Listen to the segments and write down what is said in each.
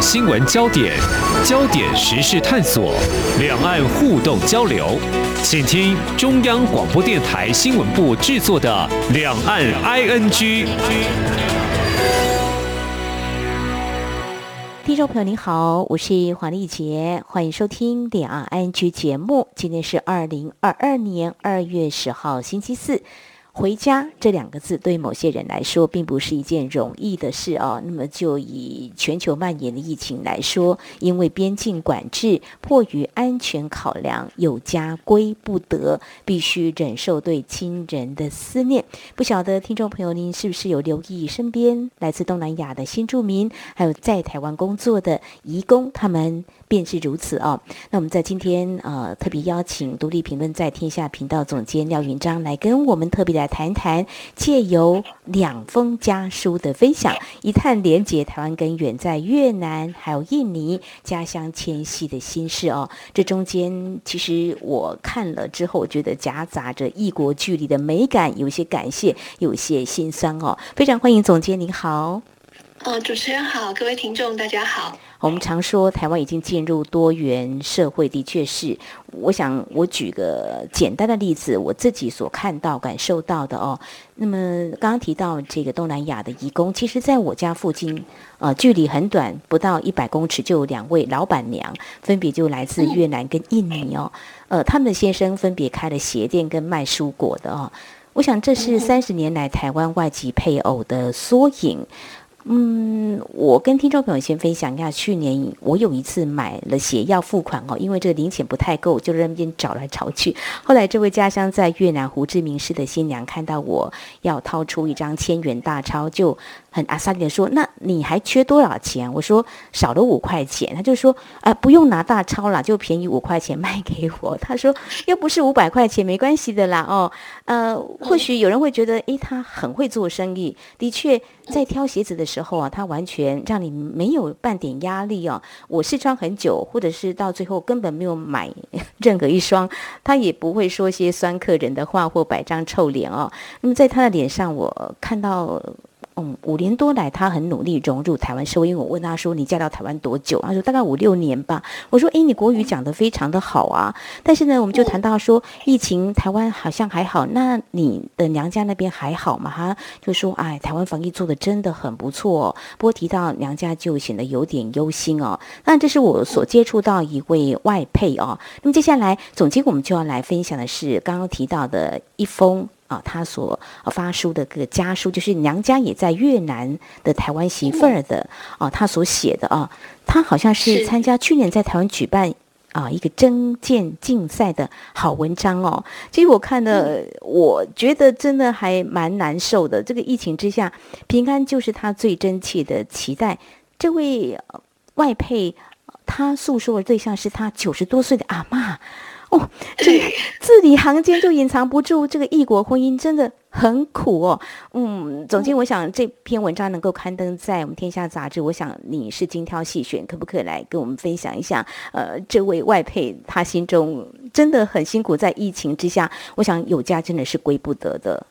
新闻焦点、焦点时事探索、两岸互动交流，请听中央广播电台新闻部制作的《两岸 ING》。听众朋友您好，我是黄丽杰，欢迎收听《两岸 ING》节目。今天是二零二二年二月十号，星期四。回家这两个字对某些人来说并不是一件容易的事哦。那么就以全球蔓延的疫情来说，因为边境管制，迫于安全考量，有家归不得，必须忍受对亲人的思念。不晓得听众朋友您是不是有留意身边来自东南亚的新住民，还有在台湾工作的移工，他们。便是如此哦。那我们在今天呃特别邀请独立评论在天下频道总监廖云章来跟我们特别来谈谈，借由两封家书的分享，一探连结台湾跟远在越南还有印尼家乡迁徙的心事哦。这中间其实我看了之后，我觉得夹杂着异国距离的美感，有些感谢，有些心酸哦。非常欢迎总监，您好。呃，主持人好，各位听众大家好。我们常说台湾已经进入多元社会，的确是。我想我举个简单的例子，我自己所看到、感受到的哦。那么刚刚提到这个东南亚的移工，其实在我家附近，呃，距离很短，不到一百公尺就有两位老板娘，分别就来自越南跟印尼哦。呃，他们的先生分别开了鞋店跟卖蔬果的哦。我想这是三十年来台湾外籍配偶的缩影。嗯，我跟听众朋友先分享一下，去年我有一次买了鞋要付款哦，因为这个零钱不太够，就在那边找来找去。后来这位家乡在越南胡志明市的新娘看到我要掏出一张千元大钞，就很阿萨利的说：“那你还缺多少钱？”我说：“少了五块钱。”他就说：“啊，不用拿大钞了，就便宜五块钱卖给我。”他说：“又不是五百块钱，没关系的啦。”哦，呃，或许有人会觉得，诶，他很会做生意，的确。在挑鞋子的时候啊，他完全让你没有半点压力哦。我试穿很久，或者是到最后根本没有买 任何一双，他也不会说些酸客人的话或摆张臭脸哦。那么在他的脸上，我看到。嗯，五年多来，他很努力融入台湾社会。因为我问他说：“你嫁到台湾多久？”他说：“大概五六年吧。”我说：“诶，你国语讲得非常的好啊。”但是呢，我们就谈到说，疫情台湾好像还好，那你的娘家那边还好吗？他就说：“哎，台湾防疫做的真的很不错。”不过提到娘家就显得有点忧心哦。那这是我所接触到一位外配哦。那么接下来，总监我们就要来分享的是刚刚提到的一封。啊，他所发书的个家书，就是娘家也在越南的台湾媳妇儿的啊，他所写的啊，他好像是参加去年在台湾举办啊一个征件竞赛的好文章哦。其实我看了，我觉得真的还蛮难受的。这个疫情之下，平安就是他最真切的期待。这位外配，他诉说的对象是他九十多岁的阿妈。哦，这字里行间就隐藏不住这个异国婚姻真的很苦哦。嗯，总监，我想这篇文章能够刊登在我们《天下》杂志，我想你是精挑细选，可不可以来跟我们分享一下？呃，这位外配他心中真的很辛苦，在疫情之下，我想有家真的是归不得的。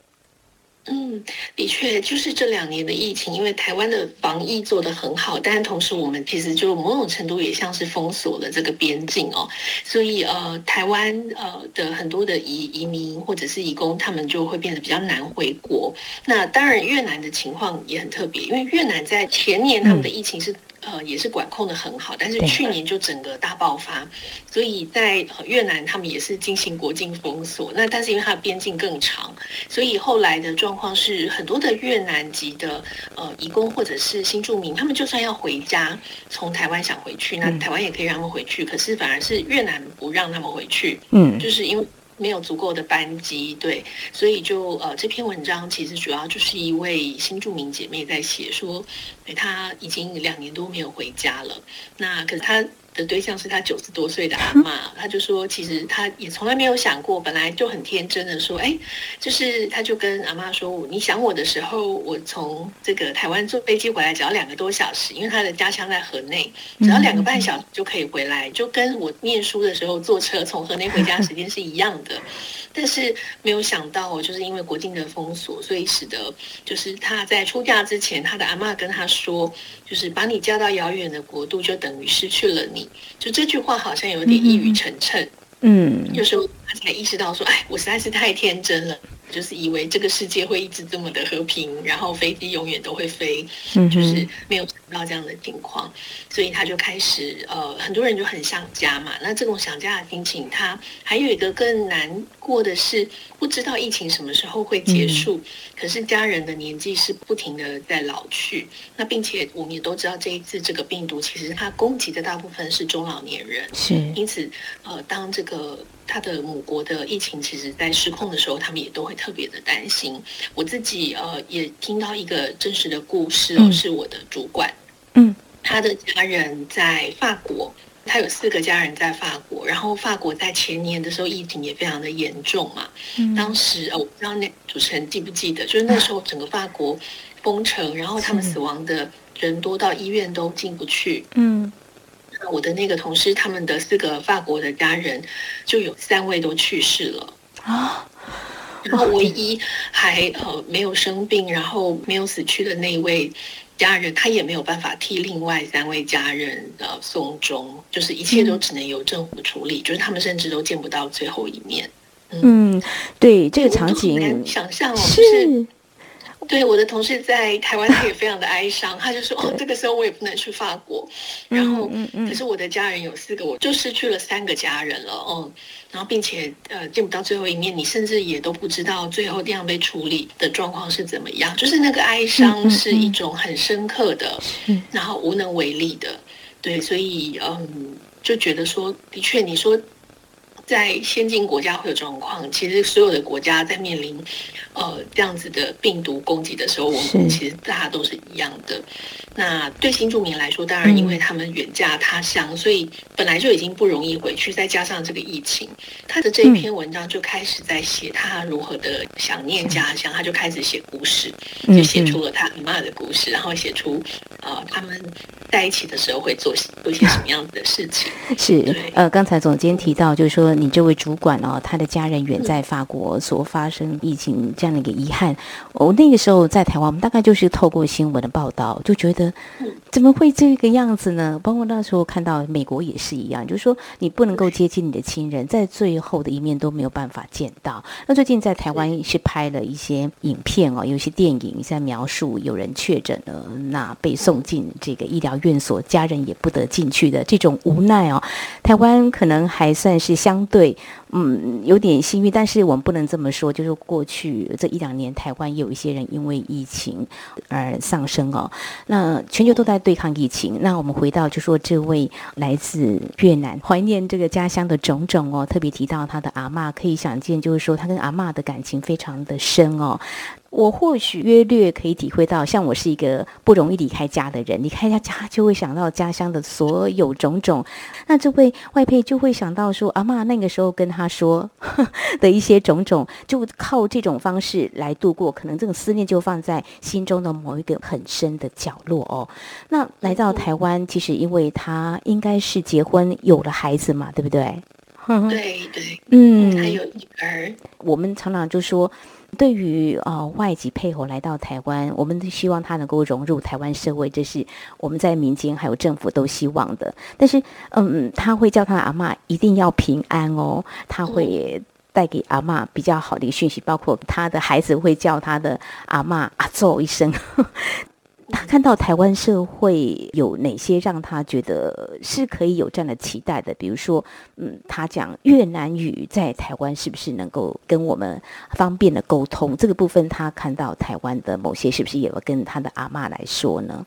嗯，的确，就是这两年的疫情，因为台湾的防疫做得很好，但同时我们其实就某种程度也像是封锁了这个边境哦，所以呃，台湾呃的很多的移移民或者是移工，他们就会变得比较难回国。那当然，越南的情况也很特别，因为越南在前年他们的疫情是。呃，也是管控的很好，但是去年就整个大爆发，所以在越南他们也是进行国境封锁。那但是因为它的边境更长，所以后来的状况是很多的越南籍的呃移工或者是新住民，他们就算要回家，从台湾想回去，那台湾也可以让他们回去，可是反而是越南不让他们回去，嗯，就是因为。没有足够的班机，对，所以就呃这篇文章其实主要就是一位新著名姐妹在写说，她已经两年多没有回家了。那可是她的对象是他九十多岁的阿妈，他就说，其实他也从来没有想过，本来就很天真的说，哎，就是他就跟阿妈说，你想我的时候，我从这个台湾坐飞机回来只要两个多小时，因为他的家乡在河内，只要两个半小时就可以回来，就跟我念书的时候坐车从河内回家时间是一样的。但是没有想到，就是因为国境的封锁，所以使得就是他在出嫁之前，他的阿妈跟他说，就是把你嫁到遥远的国度，就等于失去了你。就这句话好像有点一语成谶。嗯，有时候他才意识到说，哎，我实在是太天真了。就是以为这个世界会一直这么的和平，然后飞机永远都会飞，就是没有想到这样的情况，所以他就开始呃，很多人就很想家嘛。那这种想家的心情，他还有一个更难过的是，不知道疫情什么时候会结束。可是家人的年纪是不停的在老去，那并且我们也都知道，这一次这个病毒其实它攻击的大部分是中老年人，是因此呃，当这个。他的母国的疫情其实，在失控的时候，他们也都会特别的担心。我自己呃，也听到一个真实的故事哦，是我的主管，嗯，他的家人在法国，他有四个家人在法国，然后法国在前年的时候疫情也非常的严重嘛。嗯，当时呃，我不知道那主持人记不记得，就是那时候整个法国封城，然后他们死亡的人多到医院都进不去。嗯。我的那个同事，他们的四个法国的家人，就有三位都去世了啊。然后唯一还呃没有生病，然后没有死去的那一位家人，他也没有办法替另外三位家人呃送终，就是一切都只能由政府处理，就是他们甚至都见不到最后一面。嗯，对这个场景，想象哦，是。对我的同事在台湾，他也非常的哀伤，他就说：“哦，这个时候我也不能去法国。”然后，可是我的家人有四个，我就失去了三个家人了。嗯，然后并且呃见不到最后一面，你甚至也都不知道最后这样被处理的状况是怎么样。就是那个哀伤是一种很深刻的，然后无能为力的。对，所以嗯，就觉得说，的确你说。在先进国家会有状况，其实所有的国家在面临呃这样子的病毒攻击的时候，我们其实大家都是一样的。那对新住民来说，当然因为他们远嫁他乡，所以本来就已经不容易回去，再加上这个疫情，他的这一篇文章就开始在写他如何的想念家乡，他就开始写故事，就写出了他妈的故事，然后写出呃他们在一起的时候会做做一些什么样子的事情。是，呃，刚才总监提到，就是说你这位主管哦，他的家人远在法国，所发生疫情这样的一个遗憾，我那个时候在台湾，我们大概就是透过新闻的报道，就觉得。怎么会这个样子呢？包括那时候看到美国也是一样，就是说你不能够接近你的亲人，在最后的一面都没有办法见到。那最近在台湾是拍了一些影片哦，有些电影在描述有人确诊了，那被送进这个医疗院所，家人也不得进去的这种无奈哦。台湾可能还算是相对。嗯，有点幸运，但是我们不能这么说。就是过去这一两年，台湾也有一些人因为疫情而丧生哦。那全球都在对抗疫情。那我们回到就说这位来自越南怀念这个家乡的种种哦，特别提到他的阿妈，可以想见，就是说他跟阿妈的感情非常的深哦。我或许约略可以体会到，像我是一个不容易离开家的人，离开家家就会想到家乡的所有种种。那这位外配就会想到说，阿妈那个时候跟他说 的一些种种，就靠这种方式来度过，可能这种思念就放在心中的某一个很深的角落哦。那来到台湾，其实因为他应该是结婚有了孩子嘛，对不对？对对，嗯，还有女儿。我们常常就说。对于呃外籍配偶来到台湾，我们都希望他能够融入台湾社会，这是我们在民间还有政府都希望的。但是，嗯，他会叫他阿妈一定要平安哦，他会带给阿妈比较好的一个讯息，包括他的孩子会叫他的阿妈阿奏一声。他看到台湾社会有哪些让他觉得是可以有这样的期待的？比如说，嗯，他讲越南语在台湾是不是能够跟我们方便的沟通？这个部分他看到台湾的某些是不是也要跟他的阿妈来说呢？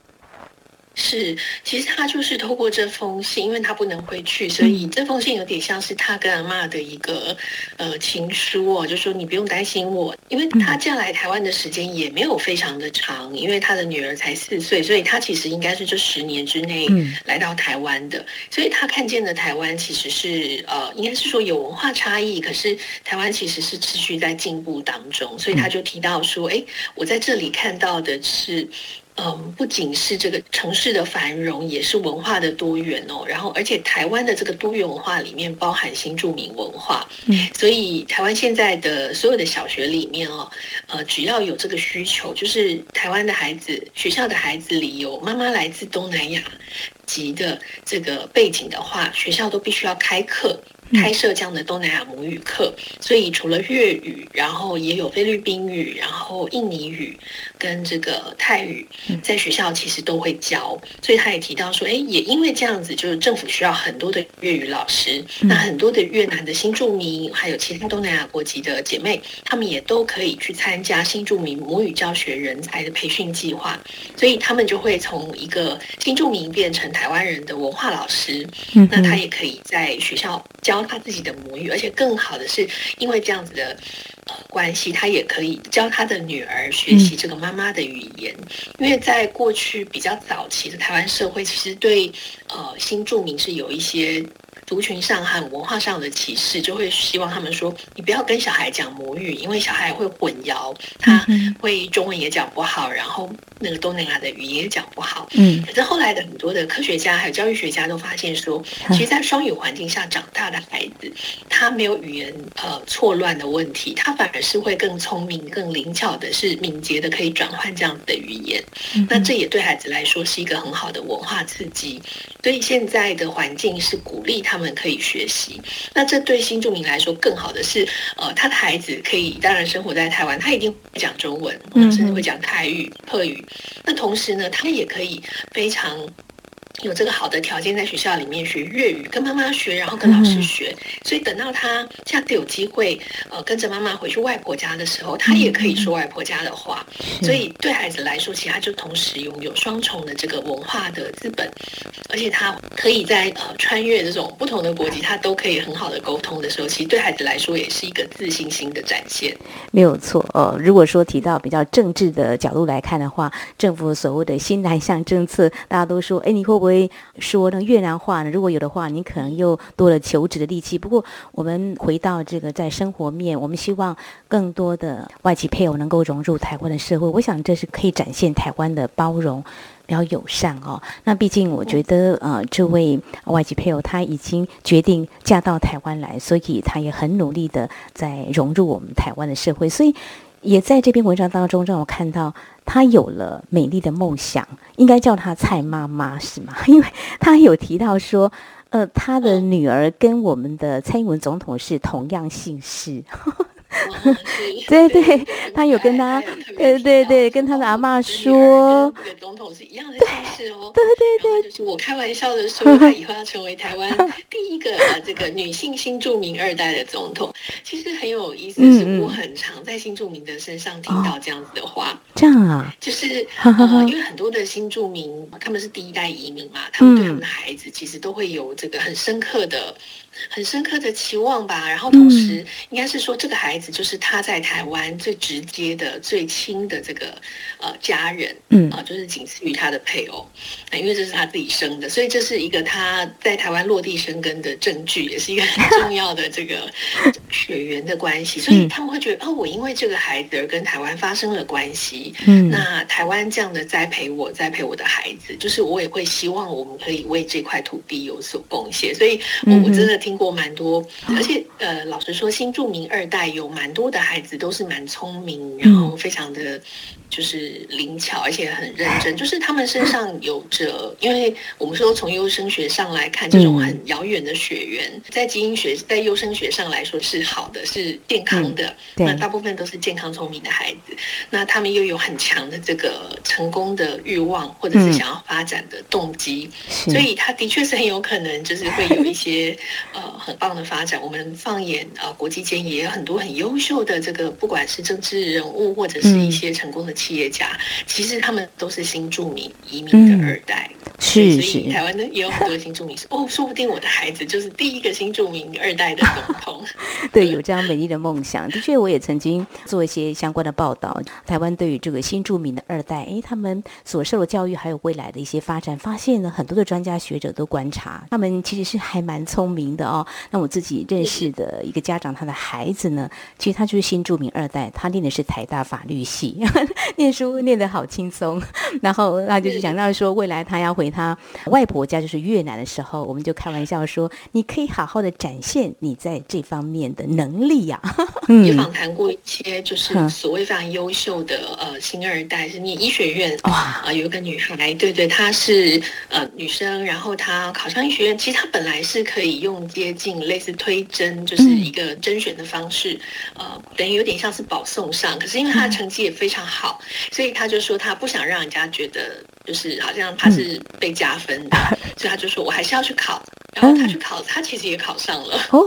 是，其实他就是透过这封信，因为他不能回去，所以这封信有点像是他跟阿妈的一个呃情书哦，就说你不用担心我，因为他嫁来台湾的时间也没有非常的长，因为他的女儿才四岁，所以他其实应该是这十年之内来到台湾的，所以他看见的台湾其实是呃，应该是说有文化差异，可是台湾其实是持续在进步当中，所以他就提到说，哎，我在这里看到的是。嗯，不仅是这个城市的繁荣，也是文化的多元哦。然后，而且台湾的这个多元文化里面包含新住民文化，嗯，所以台湾现在的所有的小学里面哦，呃，只要有这个需求，就是台湾的孩子学校的孩子里有妈妈来自东南亚籍的这个背景的话，学校都必须要开课。开设这样的东南亚母语课，所以除了粤语，然后也有菲律宾语，然后印尼语跟这个泰语，在学校其实都会教。所以他也提到说，哎，也因为这样子，就是政府需要很多的粤语老师，那很多的越南的新住民，还有其他东南亚国籍的姐妹，他们也都可以去参加新住民母语教学人才的培训计划，所以他们就会从一个新住民变成台湾人的文化老师。那他也可以在学校教。教他自己的母语，而且更好的是，因为这样子的呃关系，他也可以教他的女儿学习这个妈妈的语言。因为在过去比较早期的台湾社会，其实对呃新住民是有一些。族群上和文化上的歧视，就会希望他们说：“你不要跟小孩讲母语，因为小孩会混淆，他会中文也讲不好，然后那个东南亚的语言也讲不好。”嗯，可是后来的很多的科学家还有教育学家都发现说，其实，在双语环境下长大的孩子，他没有语言呃错乱的问题，他反而是会更聪明、更灵巧的，是敏捷的，可以转换这样子的语言。那这也对孩子来说是一个很好的文化刺激。所以现在的环境是鼓励他。他们可以学习，那这对新住民来说更好的是，呃，他的孩子可以当然生活在台湾，他一定会讲中文，甚至会讲泰语、客语。那同时呢，他也可以非常。有这个好的条件，在学校里面学粤语，跟妈妈学，然后跟老师学，所以等到他下次有机会，呃，跟着妈妈回去外婆家的时候，他也可以说外婆家的话。所以对孩子来说，其实他就同时拥有双重的这个文化的资本，而且他可以在呃穿越这种不同的国籍，他都可以很好的沟通的时候，其实对孩子来说也是一个自信心的展现。没有错哦。如果说提到比较政治的角度来看的话，政府所谓的新南向政策，大家都说，哎，你会不会？会说呢越南话呢？如果有的话，你可能又多了求职的力气。不过，我们回到这个在生活面，我们希望更多的外籍配偶能够融入台湾的社会。我想这是可以展现台湾的包容，比较友善哦。那毕竟我觉得，呃，这位外籍配偶他已经决定嫁到台湾来，所以他也很努力的在融入我们台湾的社会。所以。也在这篇文章当中让我看到，她有了美丽的梦想，应该叫她蔡妈妈是吗？因为她有提到说，呃，她的女儿跟我们的蔡英文总统是同样姓氏。对 对，他有跟他，对对对，跟他的阿妈说，这个总统是一样的姓氏哦。对对对，就是我开玩笑的说，他以后要成为台湾 第一个这个女性新著名二代的总统。其实很有意思，是我很常在新著名的身上听到这样子的话。这样啊，就是呃，因为很多的新著名他们是第一代移民嘛，他们对他们的孩子其实都会有这个很深刻的。很深刻的期望吧，然后同时应该是说，这个孩子就是他在台湾最直接的、最亲的这个呃家人，嗯啊，就是仅次于他的配偶，因为这是他自己生的，所以这是一个他在台湾落地生根的证据，也是一个很 重要的这个血缘的关系。所以他们会觉得，哦，我因为这个孩子而跟台湾发生了关系，嗯，那台湾这样的栽培我、栽培我的孩子，就是我也会希望我们可以为这块土地有所贡献。所以，我我真的。听过蛮多，而且呃，老实说，新著名二代有蛮多的孩子都是蛮聪明，然后非常的。就是灵巧，而且很认真。就是他们身上有着，因为我们说从优生学上来看，这种很遥远的血缘，在基因学、在优生学上来说是好的，是健康的。那大部分都是健康聪明的孩子。那他们又有很强的这个成功的欲望，或者是想要发展的动机。所以他的确是很有可能，就是会有一些 呃很棒的发展。我们放眼呃国际间也有很多很优秀的这个，不管是政治人物或者是一些成功的企业家，其实他们都是新住民移民的二代。是是，台湾呢也有很多新住民，哦，说不定我的孩子就是第一个新住民二代的总统。对，有这样美丽的梦想。的确，我也曾经做一些相关的报道。台湾对于这个新住民的二代，哎，他们所受的教育还有未来的一些发展，发现呢，很多的专家学者都观察，他们其实是还蛮聪明的哦。那我自己认识的一个家长，他的孩子呢，其实他就是新著名二代，他念的是台大法律系，念书念得好轻松。然后那就是想到说，未来他要回。他外婆家就是越南的时候，我们就开玩笑说：“你可以好好的展现你在这方面的能力呀。”也访谈过一些就是所谓非常优秀的呃新二代，是念医学院哇啊，有一个女孩，对对，她是呃女生，然后她考上医学院，其实她本来是可以用接近类似推甄，就是一个甄选的方式，呃，等于有点像是保送上，可是因为他的成绩也非常好，所以他就说他不想让人家觉得。就是好像他是被加分的，所以他就说我还是要去考。然后他去考，他其实也考上了。哦！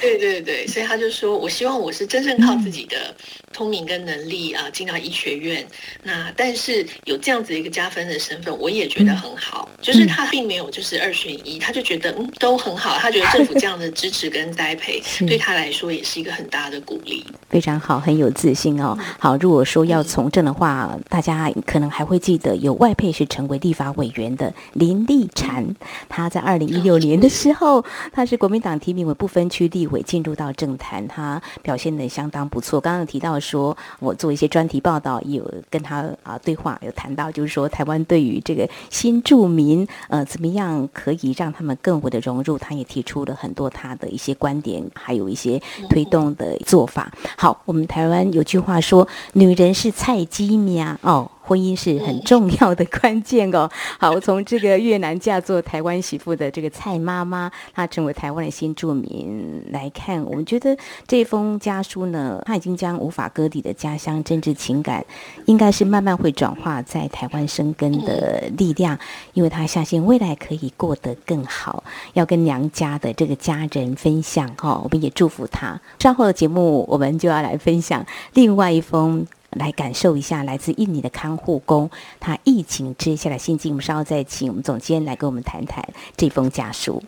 对对对，所以他就说：“我希望我是真正靠自己的聪明跟能力啊进到医学院。那但是有这样子一个加分的身份，我也觉得很好。就是他并没有就是二选一，他就觉得嗯都很好。他觉得政府这样的支持跟栽培对他来说也是一个很大的鼓励。非常好，很有自信哦。好，如果说要从政的话，大家可能还会记得有外配是成为立法委员的林立禅，他在二零一。一六年的时候，他是国民党提名为不分区立委进入到政坛，他表现的相当不错。刚刚提到说，我做一些专题报道，也有跟他啊对话，有谈到就是说，台湾对于这个新住民，呃，怎么样可以让他们更好的融入，他也提出了很多他的一些观点，还有一些推动的做法。好，我们台湾有句话说，女人是菜鸡苗哦。婚姻是很重要的关键哦。好，我从这个越南嫁做台湾媳妇的这个蔡妈妈，她成为台湾的新住民来看，我们觉得这封家书呢，她已经将无法割离的家乡政治情感，应该是慢慢会转化在台湾生根的力量，因为她相信未来可以过得更好，要跟娘家的这个家人分享哈。我们也祝福她。稍后的节目，我们就要来分享另外一封。来感受一下来自印尼的看护工，他疫情之下的心境。我们稍后再请我们总监来跟我们谈谈这封家书。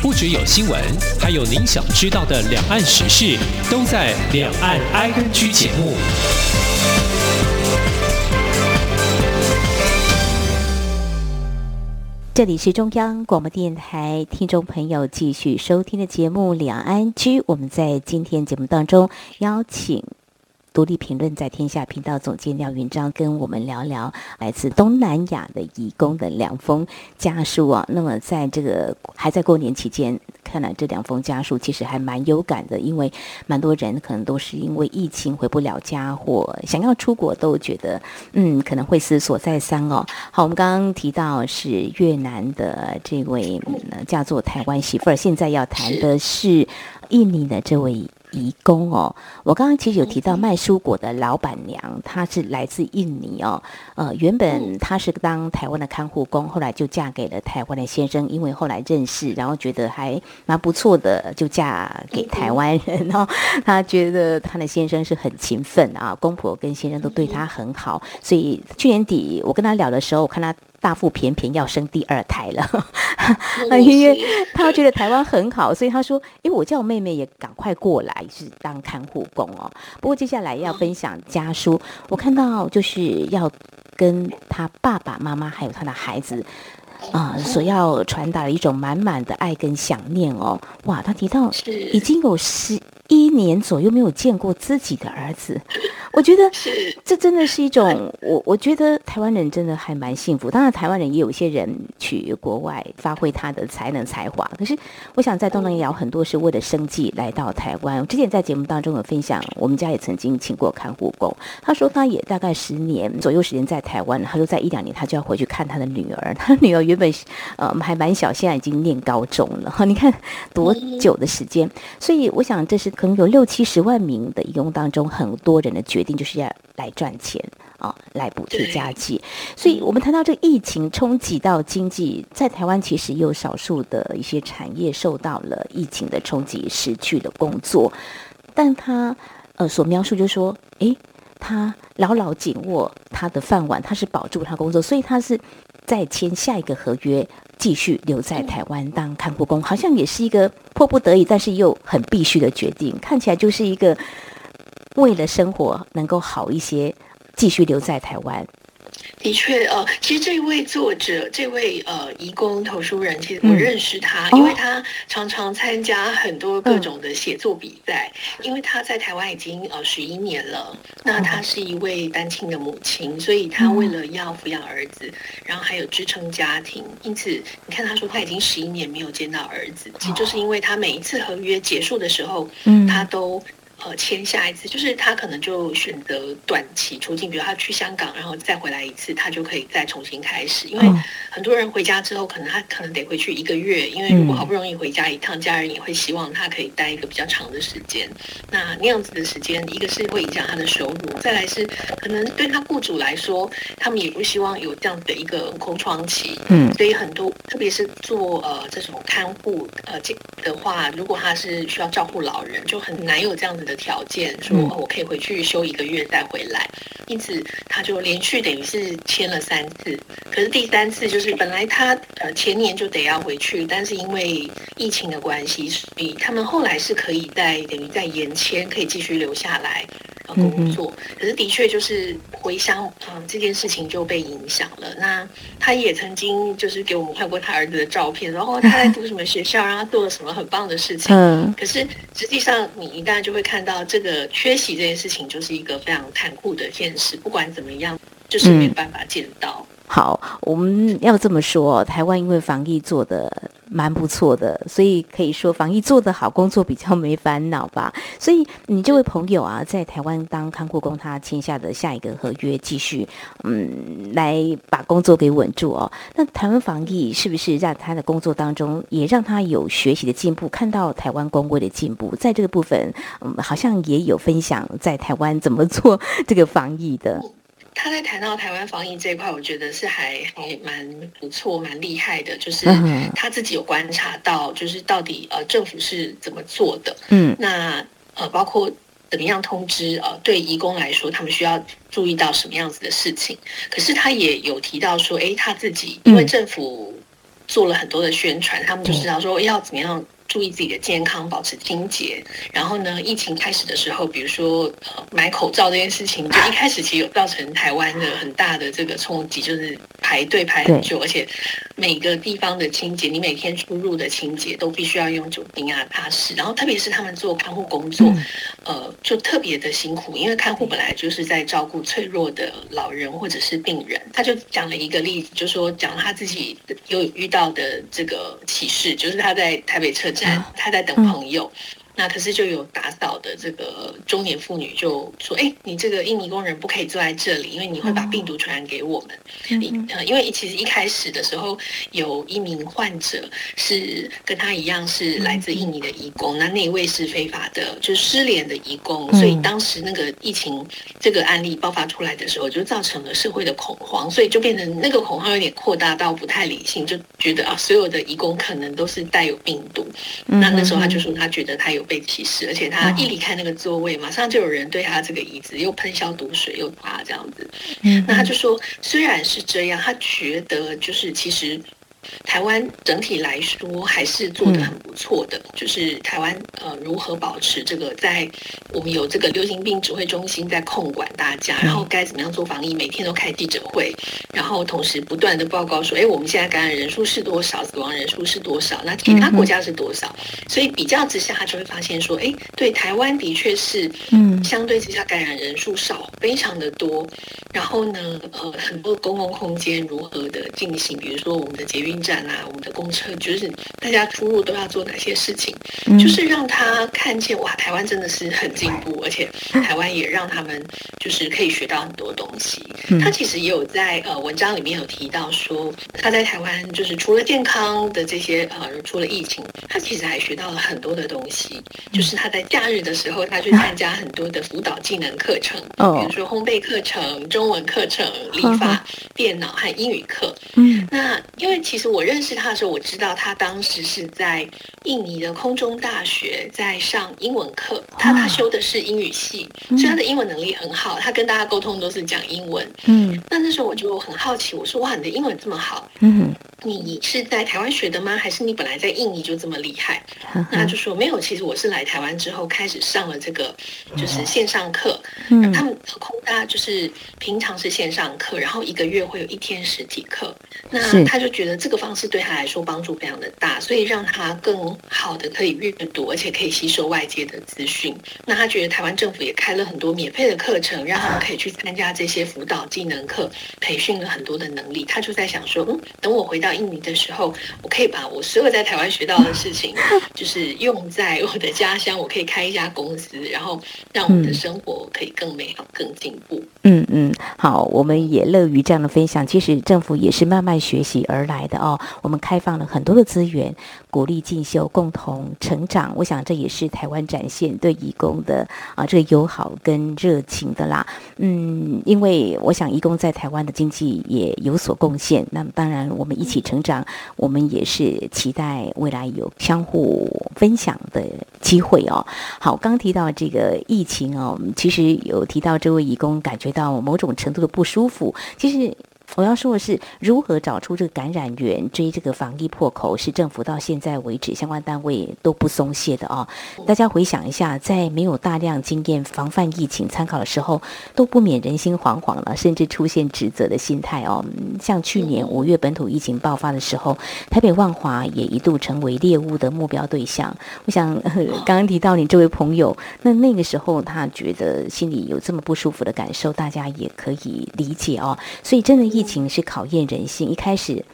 不只有新闻，还有您想知道的两岸时事，都在《两岸 I N G》节目。这里是中央广播电台听众朋友继续收听的节目《两岸居》，我们在今天节目当中邀请。独立评论在天下频道总监廖云章跟我们聊聊来自东南亚的义工的两封家书啊。那么在这个还在过年期间，看来这两封家书其实还蛮有感的，因为蛮多人可能都是因为疫情回不了家，或想要出国都觉得嗯可能会思索再三哦。好，我们刚刚提到是越南的这位嫁做台湾媳妇儿，现在要谈的是印尼的这位。移工哦，我刚刚其实有提到卖蔬果的老板娘，她是来自印尼哦。呃，原本她是当台湾的看护工，后来就嫁给了台湾的先生，因为后来认识，然后觉得还蛮不错的，就嫁给台湾人。然后她觉得她的先生是很勤奋啊，公婆跟先生都对她很好，所以去年底我跟她聊的时候，我看她。大腹便便要生第二胎了，因为他觉得台湾很好，所以他说：“因为我叫我妹妹也赶快过来，是当看护工哦。”不过接下来要分享家书，我看到就是要跟他爸爸妈妈还有他的孩子啊，所要传达的一种满满的爱跟想念哦。哇，他提到已经有十一年左右没有见过自己的儿子。我觉得这真的是一种我，我觉得台湾人真的还蛮幸福。当然，台湾人也有一些人去国外发挥他的才能才华。可是，我想在东南亚很多是为了生计来到台湾。我之前在节目当中有分享，我们家也曾经请过看护工。他说他也大概十年左右时间在台湾，他说在一两年他就要回去看他的女儿。他女儿原本呃还蛮小，现在已经念高中了。你看多久的时间？所以我想这是可能有六七十万名的义工当中很多人的决。定就是要来赚钱啊来补贴家计。所以，我们谈到这个疫情冲击到经济，在台湾其实也有少数的一些产业受到了疫情的冲击，失去了工作。但他呃所描述就是说，诶，他牢牢紧握他的饭碗，他是保住他工作，所以他是再签下一个合约。继续留在台湾当看护工，好像也是一个迫不得已，但是又很必须的决定。看起来就是一个为了生活能够好一些，继续留在台湾。的确，呃，其实这位作者，这位呃，移工投书人，其实我认识他，因为他常常参加很多各种的写作比赛。因为他在台湾已经呃十一年了，那他是一位单亲的母亲，所以他为了要抚养儿子，然后还有支撑家庭，因此你看他说他已经十一年没有见到儿子，其实就是因为他每一次合约结束的时候，嗯他都。呃，签下一次，就是他可能就选择短期出境，比如他去香港，然后再回来一次，他就可以再重新开始。因为很多人回家之后，可能他可能得回去一个月，因为如果好不容易回家一趟，家人也会希望他可以待一个比较长的时间。那那样子的时间，一个是会影响他的收入，再来是可能对他雇主来说，他们也不希望有这样的一个空窗期。嗯，所以很多，特别是做呃这种看护呃这的话，如果他是需要照顾老人，就很难有这样子的。条件说我可以回去休一个月再回来，因此他就连续等于是签了三次，可是第三次就是本来他呃前年就得要回去，但是因为疫情的关系，所以他们后来是可以在等于在延签，可以继续留下来。工作，可是的确就是回乡，嗯，这件事情就被影响了。那他也曾经就是给我们看过他儿子的照片，然后他在 读什么学校，然后做了什么很棒的事情。嗯，可是实际上你一旦就会看到这个缺席这件事情，就是一个非常残酷的现实。不管怎么样，就是没办法见到。好，我们要这么说，台湾因为防疫做的。蛮不错的，所以可以说防疫做得好，工作比较没烦恼吧。所以你这位朋友啊，在台湾当看护工，他签下的下一个合约，继续嗯来把工作给稳住哦。那台湾防疫是不是让他的工作当中也让他有学习的进步，看到台湾工会的进步？在这个部分，嗯，好像也有分享在台湾怎么做这个防疫的。他在谈到台湾防疫这一块，我觉得是还还蛮不错、蛮厉害的。就是他自己有观察到，就是到底呃政府是怎么做的。嗯，那呃包括怎么样通知呃对移工来说，他们需要注意到什么样子的事情。可是他也有提到说，哎，他自己因为政府做了很多的宣传，他们就知道说要怎么样。注意自己的健康，保持清洁。然后呢，疫情开始的时候，比如说呃买口罩这件事情，就 一开始其实有造成台湾的很大的这个冲击，就是排队排很久，而且每个地方的清洁，你每天出入的清洁都必须要用酒精啊擦拭。然后特别是他们做看护工作，呃，就特别的辛苦，因为看护本来就是在照顾脆弱的老人或者是病人。他就讲了一个例子，就说讲他自己有遇到的这个启示，就是他在台北车站。他在等朋友。那可是就有打扫的这个中年妇女就说：“哎，你这个印尼工人不可以坐在这里，因为你会把病毒传染给我们。呃，因为其实一开始的时候有一名患者是跟他一样是来自印尼的移工，那那一位是非法的，就是失联的移工。所以当时那个疫情这个案例爆发出来的时候，就造成了社会的恐慌，所以就变成那个恐慌有点扩大到不太理性，就觉得啊，所有的移工可能都是带有病毒。那那时候他就说他觉得他有。被歧视，而且他一离开那个座位，马上就有人对他这个椅子又喷消毒水，又打这样子。那他就说，虽然是这样，他觉得就是其实。台湾整体来说还是做的很不错的，就是台湾呃如何保持这个在我们有这个流行病指挥中心在控管大家，然后该怎么样做防疫，每天都开记者会，然后同时不断的报告说，哎，我们现在感染人数是多少，死亡人数是多少，那其他国家是多少？所以比较之下，他就会发现说，哎，对台湾的确是，嗯，相对之下感染人数少，非常的多。然后呢，呃，很多公共空间如何的进行，比如说我们的捷运。运站啊，我们的公车，就是大家出入都要做哪些事情，嗯就是让他看见哇，台湾真的是很进步，而且台湾也让他们就是可以学到很多东西。嗯他其实也有在呃文章里面有提到说，他在台湾就是除了健康的这些呃，除了疫情，他其实还学到了很多的东西。就是他在假日的时候，他去参加很多的辅导技能课程，哦比如说烘焙课程、中文课程、理嗯发、电脑和英语课。嗯那因为其实我认识他的时候，我知道他当时是在印尼的空中大学在上英文课，他他修的是英语系，所以他的英文能力很好，他跟大家沟通都是讲英文。嗯那那时候我就很好奇，我说哇，你的英文这么好，嗯你是在台湾学的吗？还是你本来在印尼就这么厉害？嗯那他就说没有，其实我是来台湾之后开始上了这个就是线上课，嗯他们空大就是平常是线上课，然后一个月会有一天实体课。那他就觉得这个方式对他来说帮助非常的大，所以让他更好的可以阅读，而且可以吸收外界的资讯。那他觉得台湾政府也开了很多免费的课程，让他们可以去参加这些辅导技能课，培训了很多的能力。他就在想说，嗯，等我回到印尼的时候，我可以把我所有在台湾学到的事情，就是用在我的家乡，我可以开一家公司，然后让我们的生活可以更美好、更进步。嗯嗯，好，我们也乐于这样的分享。其实政府也是慢慢学习而来的哦。我们开放了很多的资源，鼓励进修，共同成长。我想这也是台湾展现对义工的啊这个友好跟热情的啦。嗯，因为我想义工在台湾的经济也有所贡献。那么当然，我们一起成长，我们也是期待未来有相互分享的机会哦。好，刚提到这个疫情哦，其实有提到这位义工感觉到某种程度的不舒服。其实我要说的是，如何找出这个感染源，追这个防疫破口，是政府到现在为止相关单位都不松懈的哦。大家回想一下，在没有大量经验防范疫情参考的时候，都不免人心惶惶了，甚至出现指责的心态哦。像去年五月本土疫情爆发的时候，台北万华也一度成为猎物的目标对象。我想，刚刚提到你这位朋友，那那个时候他觉得心里有这么不舒服的感受，大家也可以理解哦。所以，真的疫情是考验人性。一开始。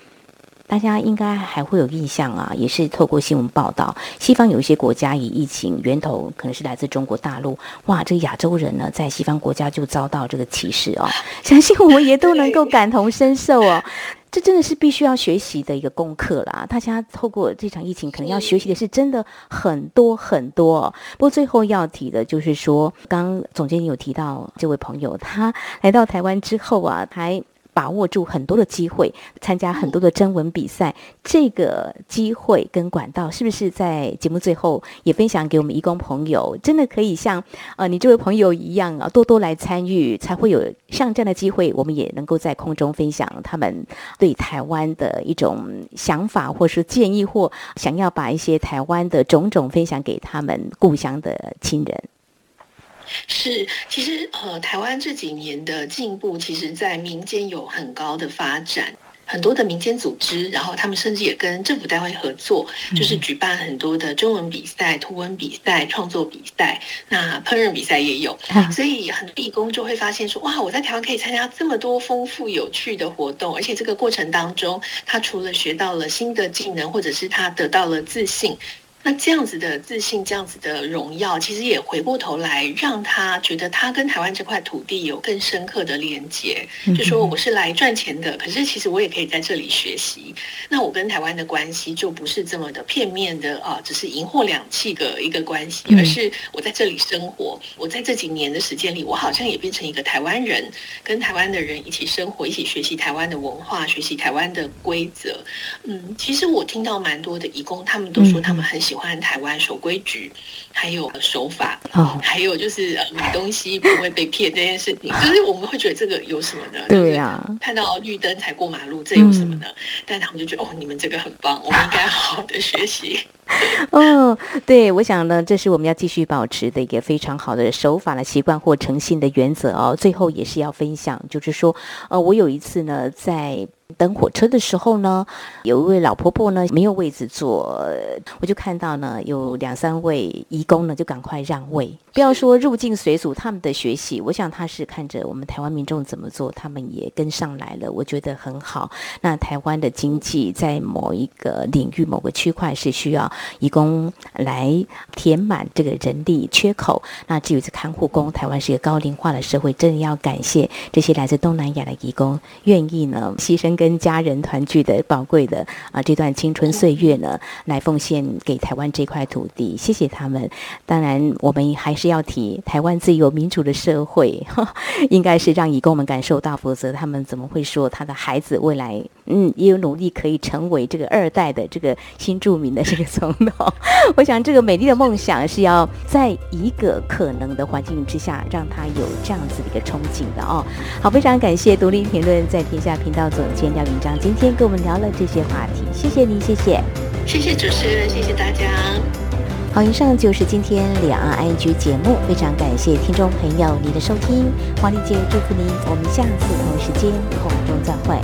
大家应该还会有印象啊，也是透过新闻报道，西方有一些国家以疫情源头可能是来自中国大陆，哇，这个亚洲人呢，在西方国家就遭到这个歧视哦，相信我们也都能够感同身受哦。这真的是必须要学习的一个功课啦！大家透过这场疫情，可能要学习的是真的很多很多、哦。不过最后要提的就是说，刚刚总监有提到这位朋友，他来到台湾之后啊，还把握住很多的机会，参加很多的征文比赛。这个机会跟管道，是不是在节目最后也分享给我们义工朋友？真的可以像呃你这位朋友一样啊，多多来参与，才会有像这样的机会，我们也能够在空中分享他们对台湾的一种想法，或是建议，或想要把一些台湾的种种分享给他们故乡的亲人。是，其实呃，台湾这几年的进步，其实在民间有很高的发展。很多的民间组织，然后他们甚至也跟政府单位合作，就是举办很多的中文比赛、图文比赛、创作比赛，那烹饪比赛也有。所以很多义工就会发现说，哇，我在台湾可以参加这么多丰富有趣的活动，而且这个过程当中，他除了学到了新的技能，或者是他得到了自信。那这样子的自信，这样子的荣耀，其实也回过头来让他觉得他跟台湾这块土地有更深刻的连接。就说我是来赚钱的，可是其实我也可以在这里学习。那我跟台湾的关系就不是这么的片面的啊，只是银货两讫的一个关系，而是我在这里生活。我在这几年的时间里，我好像也变成一个台湾人，跟台湾的人一起生活，一起学习台湾的文化，学习台湾的规则。嗯，其实我听到蛮多的义工，他们都说他们很喜欢台湾守规矩，还有守法，哦还有就是呃买东西不会被骗这件事情。就是我们会觉得这个有什么呢？对呀、就是看到绿灯才过马路，这有什么呢？但他们就觉得哦，你们这个很棒，我们应该好好的学习。哦，对，我想呢，这是我们要继续保持的一个非常好的守法的习惯或诚信的原则哦。最后也是要分享，就是说，呃，我有一次呢，在等火车的时候呢，有一位老婆婆呢没有位置坐，我就看到呢有两三位义工呢就赶快让位。不要说入境随俗，他们的学习，我想他是看着我们台湾民众怎么做，他们也跟上来了，我觉得很好。那台湾的经济在某一个领域、某个区块是需要义工来填满这个人力缺口。那至于这看护工，台湾是一个高龄化的社会，真的要感谢这些来自东南亚的义工，愿意呢牺牲跟家人团聚的宝贵的啊这段青春岁月呢，来奉献给台湾这块土地，谢谢他们。当然，我们还是。要提台湾自由民主的社会，应该是让义工们感受到，否则他们怎么会说他的孩子未来嗯也有努力可以成为这个二代的这个新著名的这个总统？我想这个美丽的梦想是要在一个可能的环境之下，让他有这样子的一个憧憬的哦。好，非常感谢独立评论在天下频道总监廖云章今天跟我们聊了这些话题，谢谢您，谢谢，谢谢主持人，谢谢大家。好，以上就是今天两岸 I G 节目，非常感谢听众朋友您的收听，黄丽姐祝福您，我们下次同一时间空中再会。